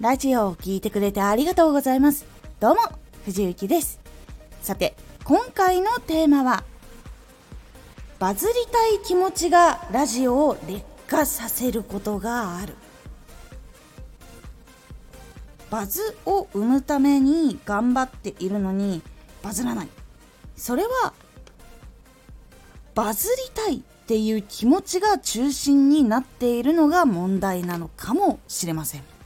ラジオを聴いてくれてありがとうございます。どうも、藤幸です。さて、今回のテーマは、バズりたい気持ちがラジオを劣化させることがある。バズを生むために頑張っているのにバズらない。それは、バズりたいっていう気持ちが中心になっているのが問題なのかもしれません。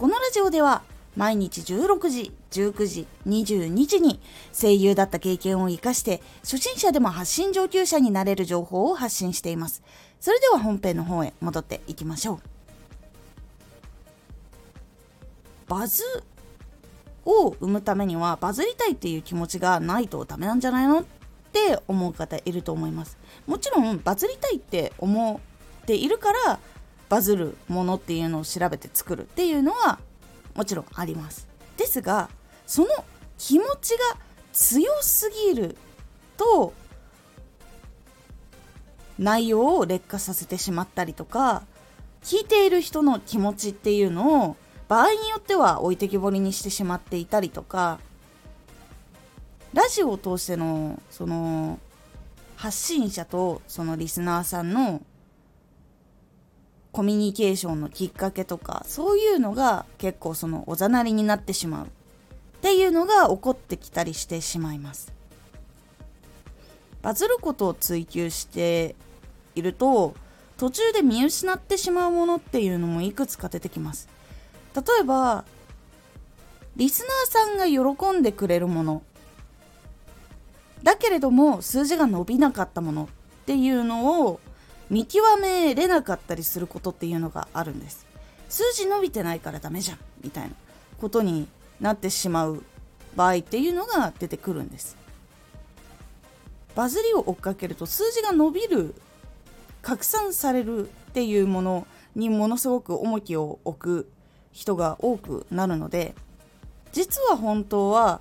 このラジオでは毎日16時、19時、22時に声優だった経験を活かして初心者でも発信上級者になれる情報を発信しています。それでは本編の方へ戻っていきましょう。バズを生むためにはバズりたいっていう気持ちがないとダメなんじゃないのって思う方いると思います。もちろんバズりたいって思っているからバズるものっていうのを調べて作るっていうのはもちろんあります。ですがその気持ちが強すぎると内容を劣化させてしまったりとか聞いている人の気持ちっていうのを場合によっては置いてきぼりにしてしまっていたりとかラジオを通してのその発信者とそのリスナーさんのコミュニケーションのきっかけとかそういうのが結構そのおざなりになってしまうっていうのが起こってきたりしてしまいます。バズることを追求していると途中で見失ってしまうものっていうのもいくつか出てきます。例えばリスナーさんが喜んでくれるもの。だけれども数字が伸びなかったものっていうのを見極めれなかったりすることっていうのがあるんです。数字伸びてないからダメじゃん。みたいなことになってしまう場合っていうのが出てくるんです。バズりを追っかけると数字が伸びる拡散されるっていうものにものすごく重きを置く人が多くなるので実は本当は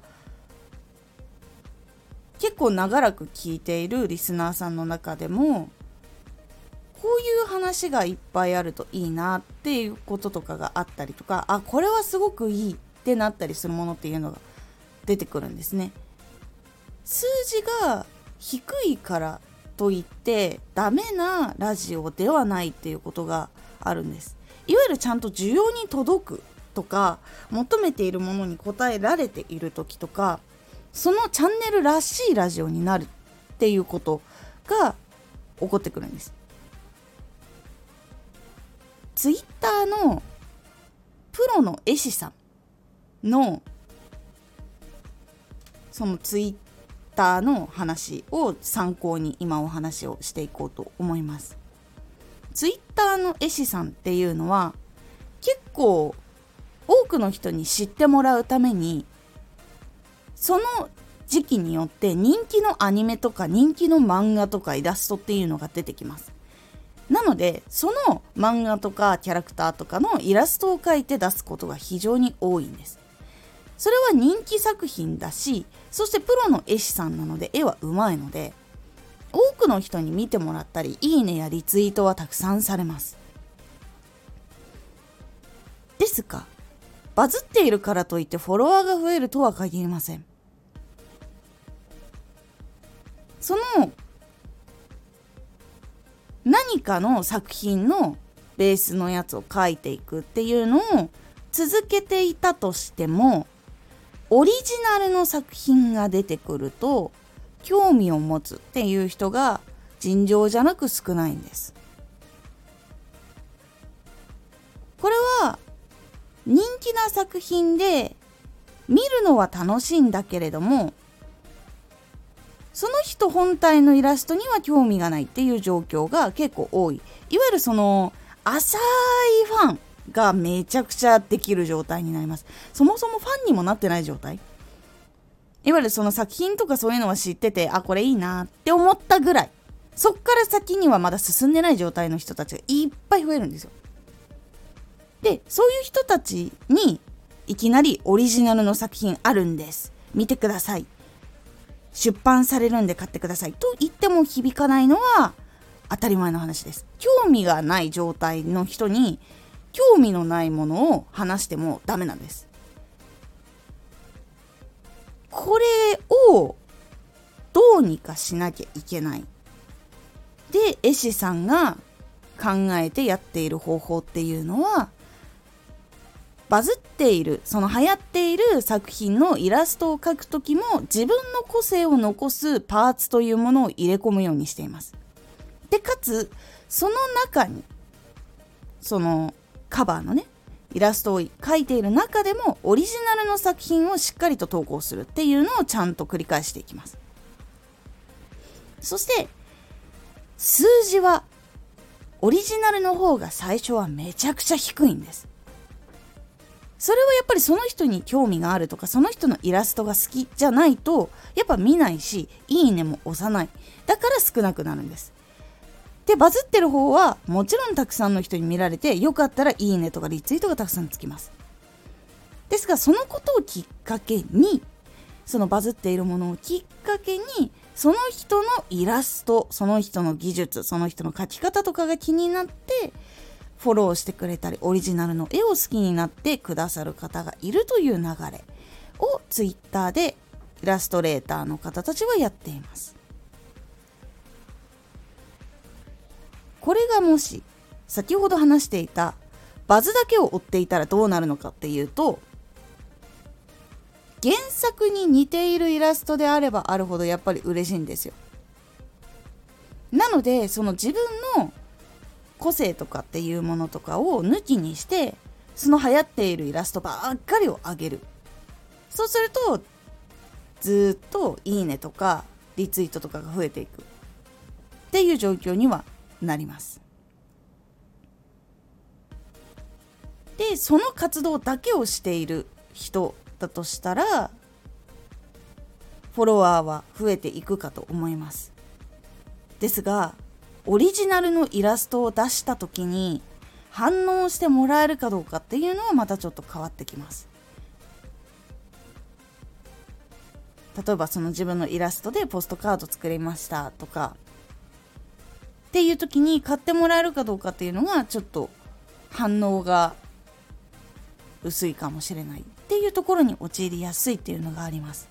結構長らく聞いているリスナーさんの中でもこういう話がいっぱいあるといいなっていうこととかがあったりとかあこれはすごくいいってなったりするものっていうのが出てくるんですね。数字が低いからといってダメなラジオではないっていうことがあるんです。いわゆるちゃんと需要に届くとか求めているものに応えられている時とかそのチャンネルらしいラジオになるっていうことが起こってくるんです。ツイッターのプロの絵師さんのそのツイッターの話を参考に今お話をしていこうと思います。ツイッターの絵師さんっていうのは結構多くの人に知ってもらうためにその時期によって人気のアニメとか人気の漫画とかイラストっていうのが出てきます。なのでその漫画とかキャラクターとかのイラストを描いて出すことが非常に多いんです。それは人気作品だしそしてプロの絵師さんなので絵はうまいので多くの人に見てもらったりいいねやリツイートはたくさんされます。ですがバズっているからといってフォロワーが増えるとは限りません。その何かの作品のベースのやつを書いていくっていうのを続けていたとしてもオリジナルの作品が出てくると興味を持つっていう人が尋常じゃなく少ないんです。これは人気な作品で見るのは楽しいんだけれどもその人本体のイラストには興味がないっていう状況が結構多い。いわゆるその浅いファンがめちゃくちゃできる状態になります。そもそもファンにもなってない状態。いわゆるその作品とかそういうのは知っててあこれいいなって思ったぐらい。そっから先にはまだ進んでない状態の人たちがいっぱい増えるんですよ。でそういう人たちにいきなりオリジナルの作品あるんです。見てください。出版されるんで買ってください。と言っても響かないのは当たり前の話です。興味がない状態の人に興味のないものを話してもダメなんです。これをどうにかしなきゃいけない。で絵師さんが考えてやっている方法っていうのはバズっているその流行っている作品のイラストを描く時も自分の個性を残すパーツというものを入れ込むようにしています。でかつその中にそのカバーのねイラストを描いている中でもオリジナルの作品をしっかりと投稿するっていうのをちゃんと繰り返していきます。そして数字はオリジナルの方が最初はめちゃくちゃ低いんです。それはやっぱりその人に興味があるとかその人のイラストが好きじゃないとやっぱ見ないしいいねも押さない。だから少なくなるんです。でバズってる方はもちろんたくさんの人に見られてよかったらいいねとかリツイートがたくさんつきます。ですがそのことをきっかけにそのバズっているものをきっかけにその人のイラストその人の技術その人の描き方とかが気になってフォローしてくれたりオリジナルの絵を好きになってくださる方がいるという流れを Twitter でイラストレーターの方たちはやっています。これがもし先ほど話していたバズだけを追っていたらどうなるのかっていうと原作に似ているイラストであればあるほどやっぱり嬉しいんですよ。なのでその自分の個性とかっていうものとかを抜きにしてその流行っているイラストばっかりを上げる。そうするとずっといいねとかリツイートとかが増えていく。っていう状況にはなります。でその活動だけをしている人だとしたらフォロワーは増えていくかと思います。ですがオリジナルのイラストを出した時に反応してもらえるかどうかっていうのはまたちょっと変わってきます。例えばその自分のイラストでポストカード作りましたとかっていう時に買ってもらえるかどうかっていうのがちょっと反応が薄いかもしれないっていうところに陥りやすいっていうのがあります。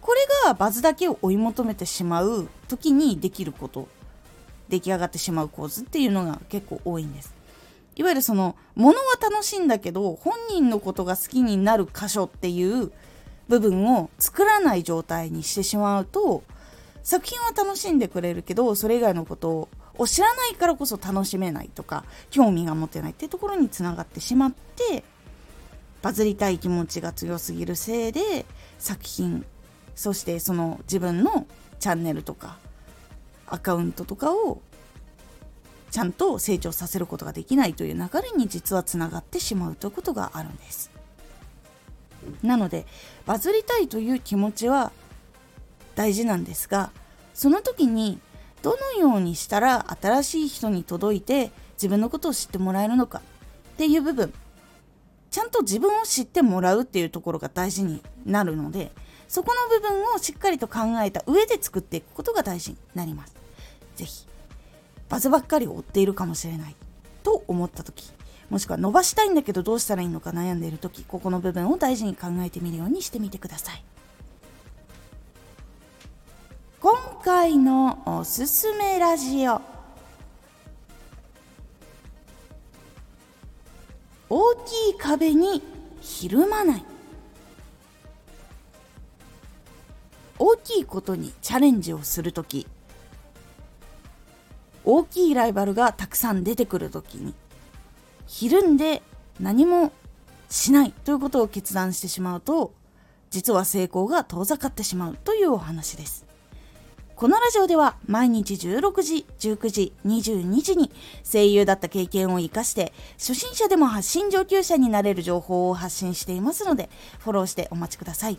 これがバズだけを追い求めてしまう時にできること。出来上がってしまう構図っていうのが結構多いんです。いわゆるそのものは楽しいんだけど本人のことが好きになる箇所っていう部分を作らない状態にしてしまうと作品は楽しんでくれるけどそれ以外のことを知らないからこそ楽しめないとか興味が持てないっていうところにつながってしまってバズりたい気持ちが強すぎるせいで作品そしてその自分のチャンネルとかアカウントとかをちゃんと成長させることができないという流れに実はつながってしまうということがあるんです。なのでバズりたいという気持ちは大事なんですがその時にどのようにしたら新しい人に届いて自分のことを知ってもらえるのかっていう部分ちゃんと自分を知ってもらうっていうところが大事になるのでそこの部分をしっかりと考えた上で作っていくことが大事になります。ぜひ。バズばっかりを追っているかもしれない。と思った時。もしくは伸ばしたいんだけどどうしたらいいのか悩んでいる時。ここの部分を大事に考えてみるようにしてみてください。今回のおすすめラジオ。大きい壁にひるまない。大きいことにチャレンジをする時。大きいライバルがたくさん出てくる時にひるんで何もしないということを決断してしまうと実は成功が遠ざかってしまうというお話ですこのラジオでは毎日16時、19時、22時に声優だった経験を活かして初心者でも発信上級者になれる情報を発信していますのでフォローしてお待ちください。